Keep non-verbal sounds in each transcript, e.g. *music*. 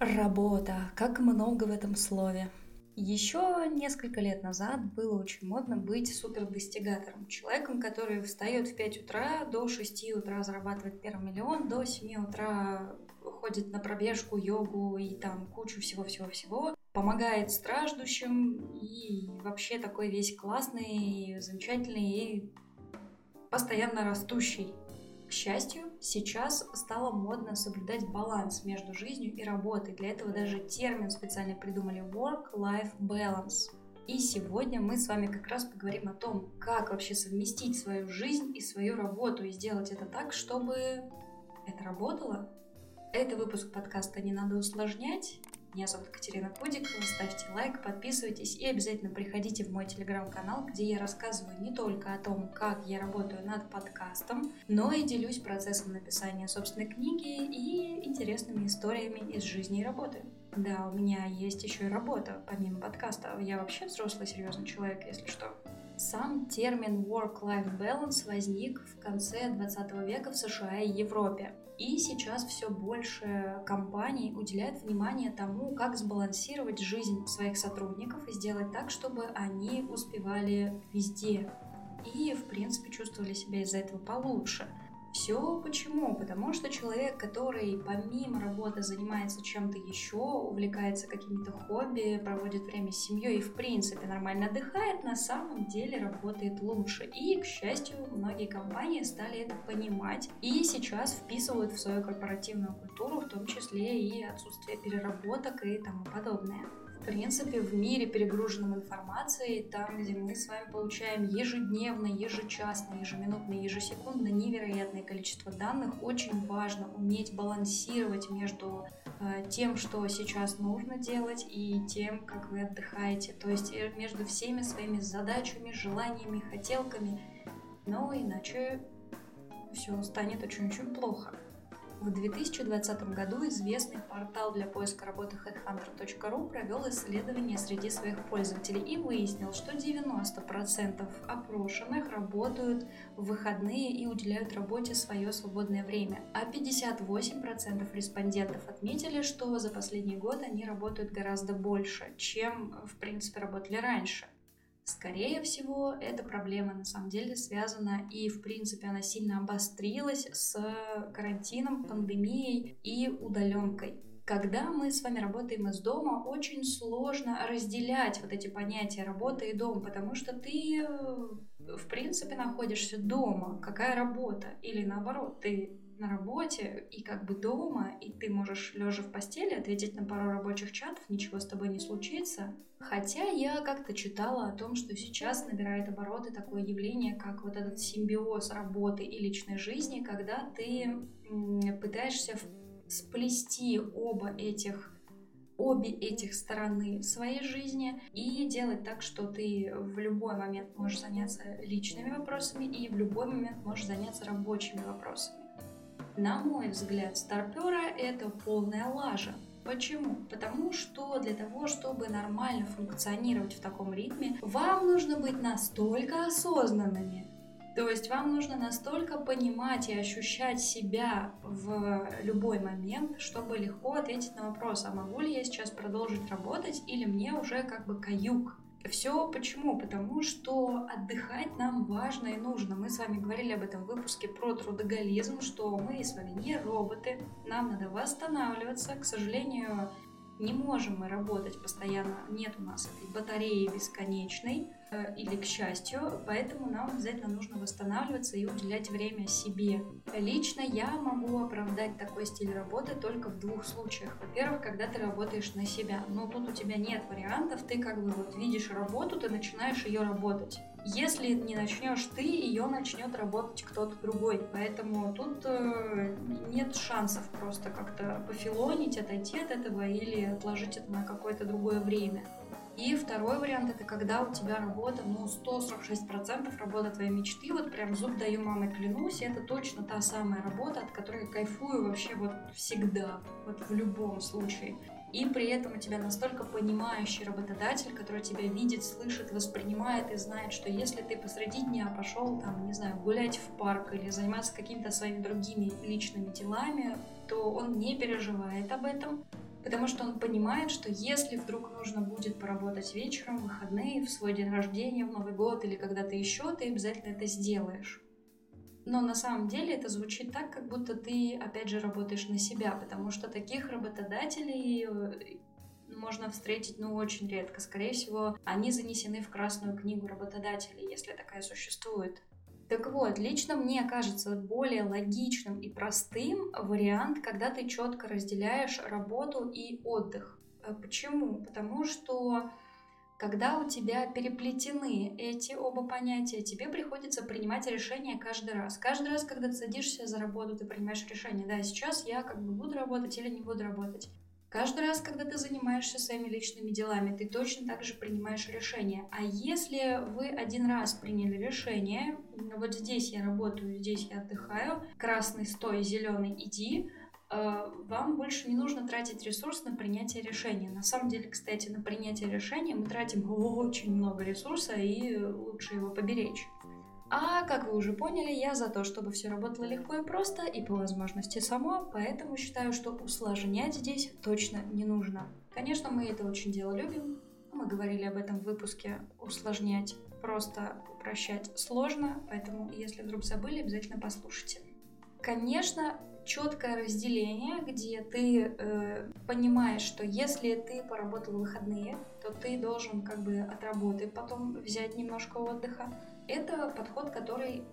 Работа. Как много в этом слове. Еще несколько лет назад было очень модно быть супердостигатором. Человеком, который встает в 5 утра, до 6 утра зарабатывает первый миллион, до 7 утра ходит на пробежку, йогу и там кучу всего-всего-всего. Помогает страждущим и вообще такой весь классный, замечательный и постоянно растущий. К счастью, сейчас стало модно соблюдать баланс между жизнью и работой. Для этого даже термин специально придумали work-life balance. И сегодня мы с вами как раз поговорим о том, как вообще совместить свою жизнь и свою работу и сделать это так, чтобы это работало. Это выпуск подкаста «Не надо усложнять». Меня зовут Катерина Кудикова. Ставьте лайк, подписывайтесь и обязательно приходите в мой телеграм-канал, где я рассказываю не только о том, как я работаю над подкастом, но и делюсь процессом написания собственной книги и интересными историями из жизни и работы. Да, у меня есть еще и работа, помимо подкаста. Я вообще взрослый серьезный человек, если что. Сам термин work-life balance возник в конце 20 века в США и Европе. И сейчас все больше компаний уделяют внимание тому, как сбалансировать жизнь своих сотрудников и сделать так, чтобы они успевали везде. И, в принципе, чувствовали себя из-за этого получше. Все почему? Потому что человек, который помимо работы занимается чем-то еще, увлекается какими-то хобби, проводит время с семьей и в принципе нормально отдыхает, на самом деле работает лучше. И, к счастью, многие компании стали это понимать и сейчас вписывают в свою корпоративную культуру, в том числе и отсутствие переработок и тому подобное принципе, в мире, перегруженном информацией, там, где мы с вами получаем ежедневно, ежечасно, ежеминутно, ежесекундно невероятное количество данных, очень важно уметь балансировать между э, тем, что сейчас нужно делать, и тем, как вы отдыхаете. То есть э, между всеми своими задачами, желаниями, хотелками. Но иначе все станет очень-очень плохо. В 2020 году известный портал для поиска работы headhunter.ru провел исследование среди своих пользователей и выяснил, что 90% опрошенных работают в выходные и уделяют работе свое свободное время, а 58% респондентов отметили, что за последний год они работают гораздо больше, чем в принципе работали раньше. Скорее всего, эта проблема на самом деле связана и, в принципе, она сильно обострилась с карантином, пандемией и удаленкой. Когда мы с вами работаем из дома, очень сложно разделять вот эти понятия работы и дом, потому что ты, в принципе, находишься дома. Какая работа? Или наоборот, ты на работе и как бы дома, и ты можешь лежа в постели ответить на пару рабочих чатов, ничего с тобой не случится. Хотя я как-то читала о том, что сейчас набирает обороты такое явление, как вот этот симбиоз работы и личной жизни, когда ты пытаешься сплести оба этих обе этих стороны своей жизни и делать так, что ты в любой момент можешь заняться личными вопросами и в любой момент можешь заняться рабочими вопросами. На мой взгляд, старпера это полная лажа. Почему? Потому что для того, чтобы нормально функционировать в таком ритме, вам нужно быть настолько осознанными, то есть вам нужно настолько понимать и ощущать себя в любой момент, чтобы легко ответить на вопрос, а могу ли я сейчас продолжить работать или мне уже как бы каюк все почему? Потому что отдыхать нам важно и нужно. Мы с вами говорили об этом в выпуске про трудоголизм, что мы с вами не роботы, нам надо восстанавливаться. К сожалению, не можем мы работать постоянно, нет у нас этой батареи бесконечной. Э, или к счастью, поэтому нам обязательно нужно восстанавливаться и уделять время себе. Лично я могу оправдать такой стиль работы только в двух случаях. Во-первых, когда ты работаешь на себя, но тут у тебя нет вариантов, ты как бы вот видишь работу, ты начинаешь ее работать. Если не начнешь ты, ее начнет работать кто-то другой. Поэтому тут э, нет шансов просто как-то пофилонить, отойти от этого или отложить это на какое-то другое время. И второй вариант это когда у тебя работа, ну, 146% работа твоей мечты, вот прям зуб даю мамой клянусь, это точно та самая работа, от которой кайфую вообще вот всегда, вот в любом случае. И при этом у тебя настолько понимающий работодатель, который тебя видит, слышит, воспринимает и знает, что если ты посреди дня пошел там, не знаю, гулять в парк или заниматься какими-то своими другими личными делами, то он не переживает об этом, Потому что он понимает, что если вдруг нужно будет поработать вечером, в выходные, в свой день рождения, в Новый год или когда-то еще, ты обязательно это сделаешь. Но на самом деле это звучит так, как будто ты, опять же, работаешь на себя, потому что таких работодателей э, можно встретить, ну, очень редко. Скорее всего, они занесены в Красную книгу работодателей, если такая существует. Так вот, лично мне кажется более логичным и простым вариант, когда ты четко разделяешь работу и отдых. Э, почему? Потому что когда у тебя переплетены эти оба понятия, тебе приходится принимать решение каждый раз. Каждый раз, когда ты садишься за работу, ты принимаешь решение, да, сейчас я как бы буду работать или не буду работать. Каждый раз, когда ты занимаешься своими личными делами, ты точно так же принимаешь решение. А если вы один раз приняли решение, вот здесь я работаю, здесь я отдыхаю, красный стой, зеленый иди, э, вам больше не нужно тратить ресурс на принятие решения. На самом деле, кстати, на принятие решения мы тратим очень много ресурса и лучше его поберечь. А, как вы уже поняли, я за то, чтобы все работало легко и просто, и по возможности само, поэтому считаю, что усложнять здесь точно не нужно. Конечно, мы это очень дело любим, мы говорили об этом в выпуске «Усложнять просто упрощать сложно», поэтому, если вдруг забыли, обязательно послушайте. Конечно, четкое разделение, где ты э, понимаешь, что если ты поработал выходные, то ты должен как бы от работы потом взять немножко отдыха. Это подход, который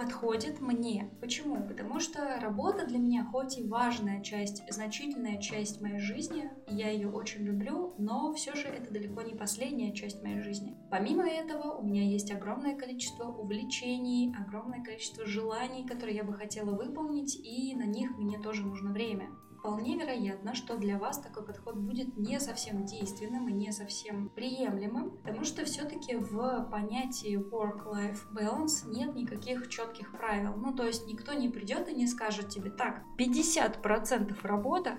подходит мне. Почему? Потому что работа для меня хоть и важная часть, значительная часть моей жизни, я ее очень люблю, но все же это далеко не последняя часть моей жизни. Помимо этого, у меня есть огромное количество увлечений, огромное количество желаний, которые я бы хотела выполнить, и на них мне тоже нужно время вполне вероятно, что для вас такой подход будет не совсем действенным и не совсем приемлемым, потому что все-таки в понятии work-life balance нет никаких четких правил. Ну, то есть никто не придет и не скажет тебе, так, 50% работа,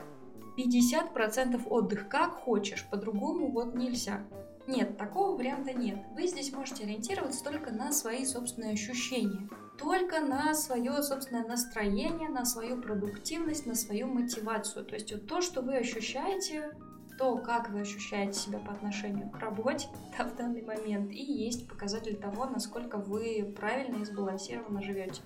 50% отдых, как хочешь, по-другому вот нельзя. Нет, такого варианта нет. Вы здесь можете ориентироваться только на свои собственные ощущения только на свое собственное настроение, на свою продуктивность, на свою мотивацию. То есть вот то, что вы ощущаете, то, как вы ощущаете себя по отношению к работе *laughs* да, в данный момент, и есть показатель того, насколько вы правильно и сбалансированно живете.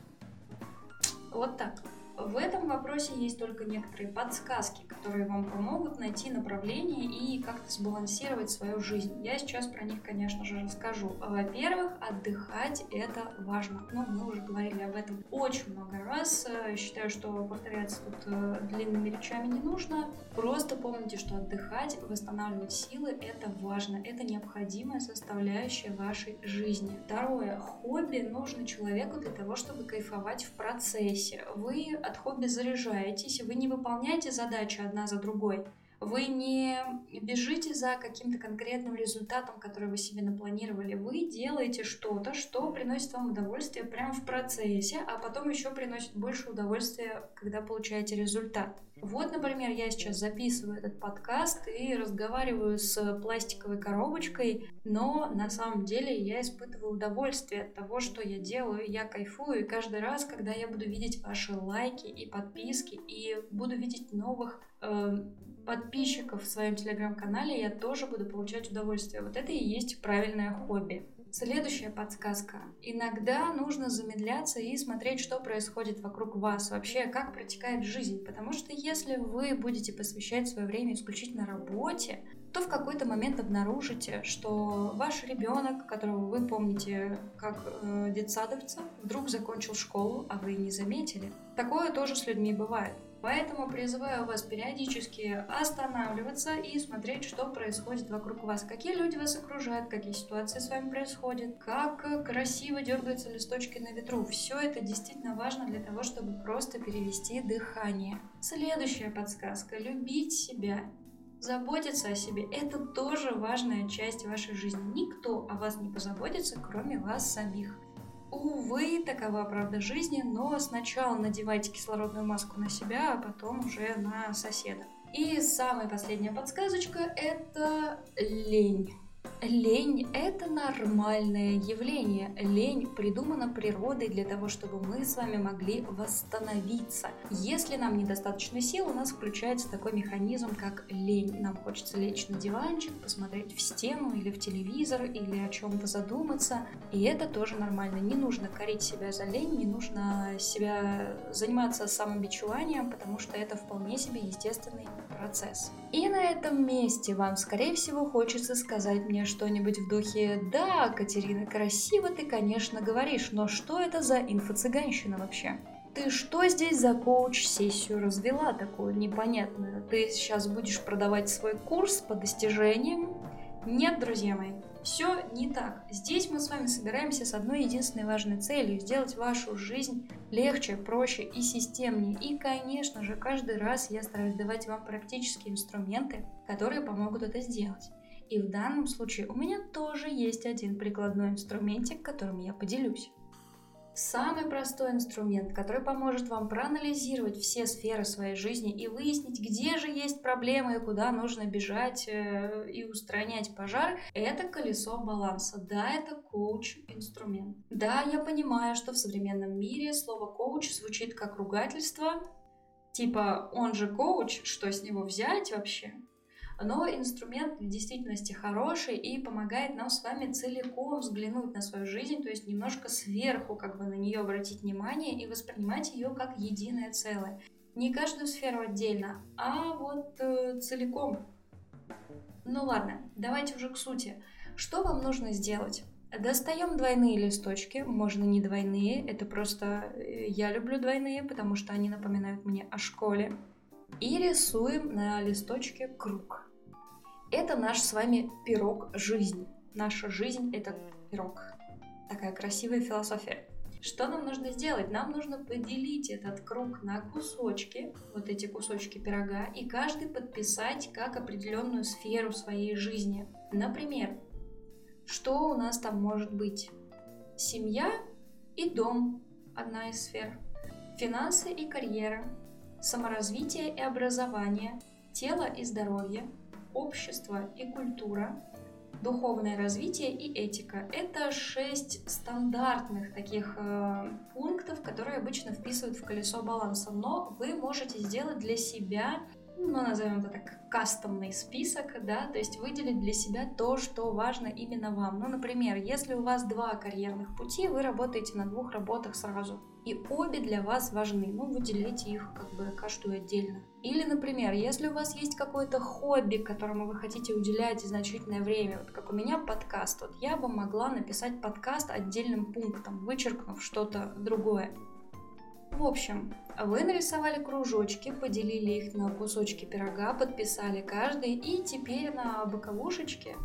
Вот так. В этом вопросе есть только некоторые подсказки, которые вам помогут найти направление и как-то сбалансировать свою жизнь. Я сейчас про них, конечно же, расскажу. Во-первых, отдыхать это важно. Ну, мы уже говорили об этом очень много раз. Считаю, что повторяться тут э, длинными речами не нужно. Просто помните, что отдыхать, восстанавливать силы это важно. Это необходимая составляющая вашей жизни. Второе. Хобби нужно человеку для того, чтобы кайфовать в процессе. Вы от хобби заряжаетесь, вы не выполняете задачи одна за другой, вы не бежите за каким-то конкретным результатом, который вы себе напланировали. Вы делаете что-то, что приносит вам удовольствие прямо в процессе, а потом еще приносит больше удовольствия, когда получаете результат. Вот, например, я сейчас записываю этот подкаст и разговариваю с пластиковой коробочкой, но на самом деле я испытываю удовольствие от того, что я делаю, я кайфую, и каждый раз, когда я буду видеть ваши лайки и подписки, и буду видеть новых э, подписчиков в своем телеграм-канале, я тоже буду получать удовольствие. Вот это и есть правильное хобби. Следующая подсказка. Иногда нужно замедляться и смотреть, что происходит вокруг вас, вообще как протекает жизнь. Потому что если вы будете посвящать свое время исключительно работе, то в какой-то момент обнаружите, что ваш ребенок, которого вы помните как э, детсадовца, вдруг закончил школу, а вы не заметили. Такое тоже с людьми бывает. Поэтому призываю вас периодически останавливаться и смотреть, что происходит вокруг вас, какие люди вас окружают, какие ситуации с вами происходят, как красиво дергаются листочки на ветру. Все это действительно важно для того, чтобы просто перевести дыхание. Следующая подсказка. Любить себя. Заботиться о себе – это тоже важная часть вашей жизни. Никто о вас не позаботится, кроме вас самих. Увы, такова правда жизни, но сначала надевайте кислородную маску на себя, а потом уже на соседа. И самая последняя подсказочка – это лень. Лень – это нормальное явление. Лень придумана природой для того, чтобы мы с вами могли восстановиться. Если нам недостаточно сил, у нас включается такой механизм, как лень. Нам хочется лечь на диванчик, посмотреть в стену или в телевизор, или о чем-то задуматься. И это тоже нормально. Не нужно корить себя за лень, не нужно себя заниматься самобичеванием, потому что это вполне себе естественный процесс. И на этом месте вам, скорее всего, хочется сказать мне, что-нибудь в духе «Да, Катерина, красиво ты, конечно, говоришь, но что это за инфо-цыганщина вообще?» Ты что здесь за коуч-сессию развела такую непонятную? Ты сейчас будешь продавать свой курс по достижениям? Нет, друзья мои, все не так. Здесь мы с вами собираемся с одной единственной важной целью – сделать вашу жизнь легче, проще и системнее. И, конечно же, каждый раз я стараюсь давать вам практические инструменты, которые помогут это сделать. И в данном случае у меня тоже есть один прикладной инструментик, которым я поделюсь. Самый простой инструмент, который поможет вам проанализировать все сферы своей жизни и выяснить, где же есть проблемы и куда нужно бежать э, и устранять пожар, это колесо баланса. Да, это коуч-инструмент. Да, я понимаю, что в современном мире слово коуч звучит как ругательство, типа он же коуч, что с него взять вообще? Но инструмент в действительности хороший и помогает нам с вами целиком взглянуть на свою жизнь, то есть немножко сверху как бы на нее обратить внимание и воспринимать ее как единое целое. Не каждую сферу отдельно, а вот э, целиком. Ну ладно, давайте уже к сути. Что вам нужно сделать? Достаем двойные листочки, можно не двойные, это просто э, я люблю двойные, потому что они напоминают мне о школе. И рисуем на листочке круг. Это наш с вами пирог жизни. Наша жизнь — это пирог. Такая красивая философия. Что нам нужно сделать? Нам нужно поделить этот круг на кусочки, вот эти кусочки пирога, и каждый подписать как определенную сферу своей жизни. Например, что у нас там может быть? Семья и дом – одна из сфер. Финансы и карьера. Саморазвитие и образование. Тело и здоровье общество и культура, духовное развитие и этика. Это шесть стандартных таких э, пунктов, которые обычно вписывают в колесо баланса, но вы можете сделать для себя ну, назовем это так, кастомный список, да, то есть выделить для себя то, что важно именно вам. Ну, например, если у вас два карьерных пути, вы работаете на двух работах сразу, и обе для вас важны, ну, выделите их как бы каждую отдельно. Или, например, если у вас есть какое-то хобби, которому вы хотите уделять значительное время, вот как у меня подкаст, вот я бы могла написать подкаст отдельным пунктом, вычеркнув что-то другое. В общем, вы нарисовали кружочки, поделили их на кусочки пирога, подписали каждый, и теперь на боковушечке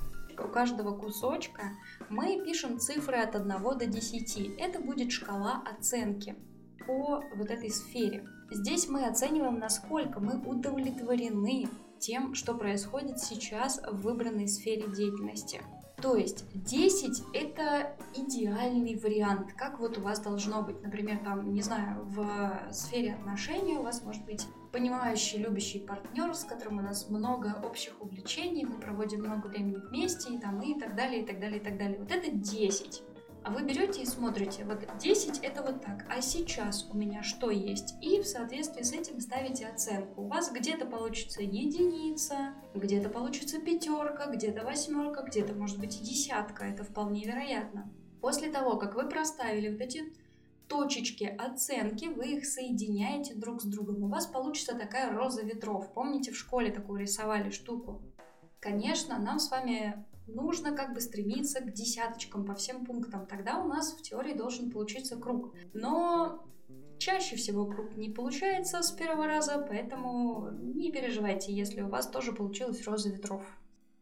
у каждого кусочка мы пишем цифры от 1 до 10. Это будет шкала оценки по вот этой сфере. Здесь мы оцениваем, насколько мы удовлетворены тем, что происходит сейчас в выбранной сфере деятельности. То есть 10 это идеальный вариант, как вот у вас должно быть. Например, там, не знаю, в сфере отношений у вас может быть понимающий, любящий партнер, с которым у нас много общих увлечений, мы проводим много времени вместе, и, там, и так далее, и так далее, и так далее. Вот это 10. А вы берете и смотрите, вот 10 это вот так, а сейчас у меня что есть? И в соответствии с этим ставите оценку. У вас где-то получится единица, где-то получится пятерка, где-то восьмерка, где-то может быть и десятка, это вполне вероятно. После того, как вы проставили вот эти точечки оценки, вы их соединяете друг с другом. У вас получится такая роза ветров. Помните, в школе такую рисовали штуку? Конечно, нам с вами нужно как бы стремиться к десяточкам по всем пунктам. Тогда у нас в теории должен получиться круг. Но чаще всего круг не получается с первого раза, поэтому не переживайте, если у вас тоже получилась роза ветров.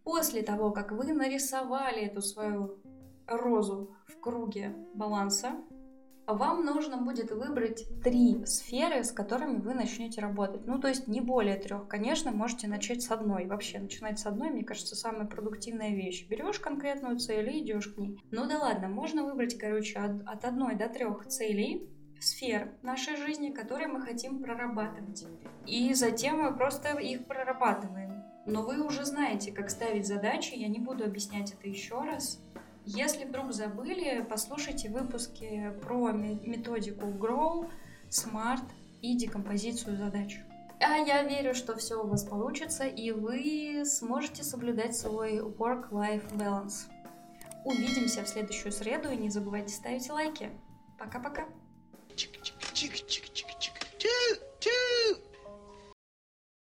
После того, как вы нарисовали эту свою розу в круге баланса, вам нужно будет выбрать три сферы, с которыми вы начнете работать. Ну, то есть не более трех. Конечно, можете начать с одной. Вообще, начинать с одной, мне кажется, самая продуктивная вещь. Берешь конкретную цель и идешь к ней. Ну да ладно, можно выбрать, короче, от, от одной до трех целей, сфер нашей жизни, которые мы хотим прорабатывать. И затем мы просто их прорабатываем. Но вы уже знаете, как ставить задачи, я не буду объяснять это еще раз. Если вдруг забыли, послушайте выпуски про методику Grow, Smart и декомпозицию задач. А я верю, что все у вас получится, и вы сможете соблюдать свой work-life balance. Увидимся в следующую среду, и не забывайте ставить лайки. Пока-пока. Чик-чик-чик-чик.